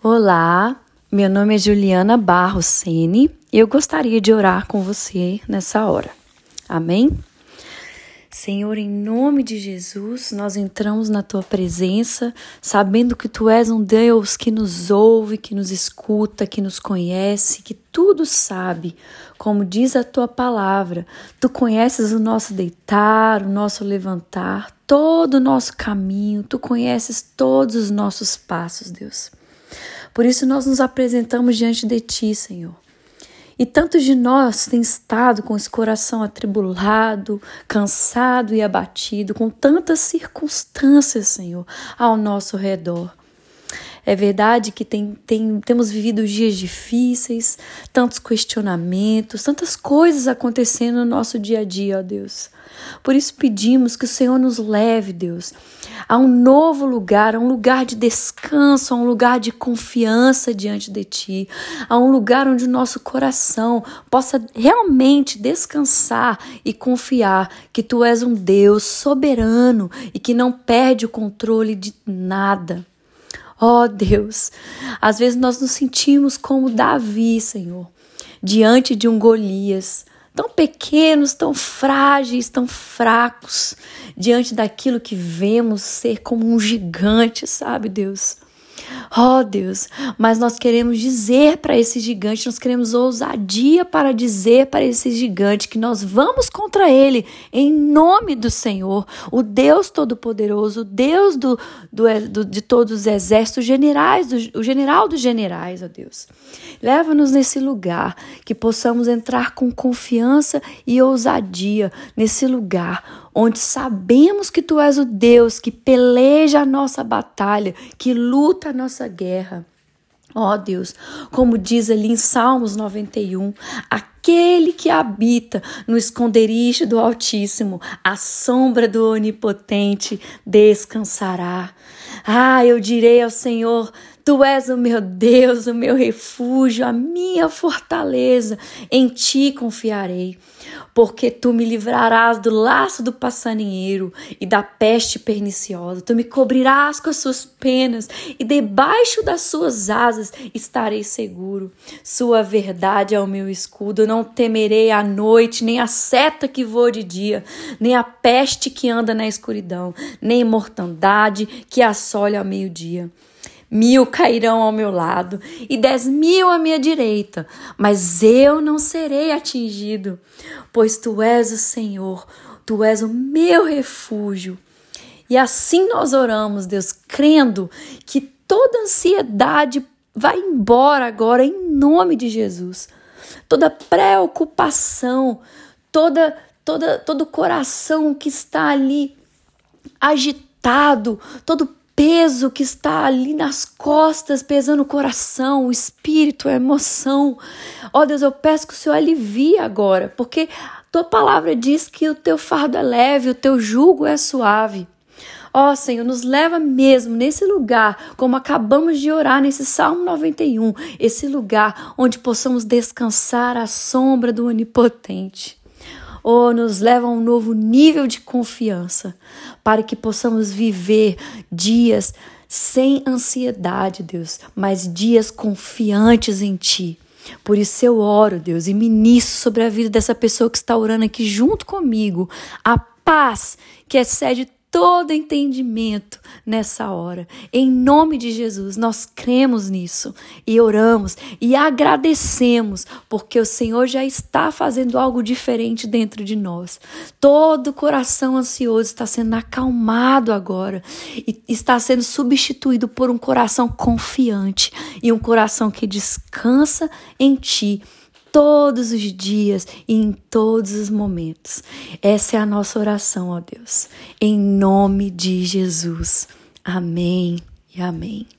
Olá, meu nome é Juliana Barros Sene e eu gostaria de orar com você nessa hora. Amém? Senhor, em nome de Jesus, nós entramos na tua presença, sabendo que tu és um Deus que nos ouve, que nos escuta, que nos conhece, que tudo sabe. Como diz a tua palavra, tu conheces o nosso deitar, o nosso levantar, todo o nosso caminho, tu conheces todos os nossos passos, Deus. Por isso nós nos apresentamos diante de Ti, Senhor. E tantos de nós têm estado com esse coração atribulado, cansado e abatido, com tantas circunstâncias, Senhor, ao nosso redor. É verdade que tem, tem, temos vivido dias difíceis, tantos questionamentos, tantas coisas acontecendo no nosso dia a dia, ó Deus. Por isso pedimos que o Senhor nos leve, Deus, a um novo lugar, a um lugar de descanso, a um lugar de confiança diante de Ti, a um lugar onde o nosso coração possa realmente descansar e confiar que Tu és um Deus soberano e que não perde o controle de nada. Ó oh, Deus, às vezes nós nos sentimos como Davi, Senhor, diante de um Golias, tão pequenos, tão frágeis, tão fracos, diante daquilo que vemos ser como um gigante, sabe, Deus? Oh Deus, mas nós queremos dizer para esse gigante, nós queremos ousadia para dizer para esse gigante que nós vamos contra ele em nome do Senhor, o Deus Todo-Poderoso, o Deus do, do, do, de todos os exércitos, generais, do, o general dos generais, ó oh Deus. Leva-nos nesse lugar, que possamos entrar com confiança e ousadia nesse lugar onde sabemos que tu és o Deus que peleja a nossa batalha, que luta a nossa guerra. Ó oh Deus, como diz ali em Salmos 91, aquele que habita no esconderijo do Altíssimo, a sombra do Onipotente descansará. Ah, eu direi ao Senhor: Tu és o meu Deus, o meu refúgio, a minha fortaleza, em ti confiarei. Porque tu me livrarás do laço do passarinheiro e da peste perniciosa. Tu me cobrirás com as suas penas e debaixo das suas asas estarei seguro. Sua verdade é o meu escudo. Não temerei a noite, nem a seta que voa de dia, nem a peste que anda na escuridão, nem mortandade que assole ao meio-dia. Mil cairão ao meu lado e dez mil à minha direita, mas eu não serei atingido, pois tu és o Senhor, tu és o meu refúgio. E assim nós oramos, Deus, crendo que toda ansiedade vai embora agora em nome de Jesus. Toda preocupação, toda toda todo coração que está ali agitado, todo peso que está ali nas costas, pesando o coração, o espírito, a emoção. Ó oh, Deus, eu peço que o Senhor alivie agora, porque tua palavra diz que o teu fardo é leve, o teu jugo é suave. Ó oh, Senhor, nos leva mesmo nesse lugar, como acabamos de orar nesse Salmo 91, esse lugar onde possamos descansar à sombra do Onipotente ou nos leva a um novo nível de confiança, para que possamos viver dias sem ansiedade, Deus, mas dias confiantes em Ti. Por isso eu oro, Deus, e ministro sobre a vida dessa pessoa que está orando aqui junto comigo, a paz que excede todo entendimento nessa hora. Em nome de Jesus, nós cremos nisso e oramos e agradecemos, porque o Senhor já está fazendo algo diferente dentro de nós. Todo coração ansioso está sendo acalmado agora e está sendo substituído por um coração confiante e um coração que descansa em Ti todos os dias e em todos os momentos. Essa é a nossa oração, ó Deus. Em nome de Jesus. Amém e amém.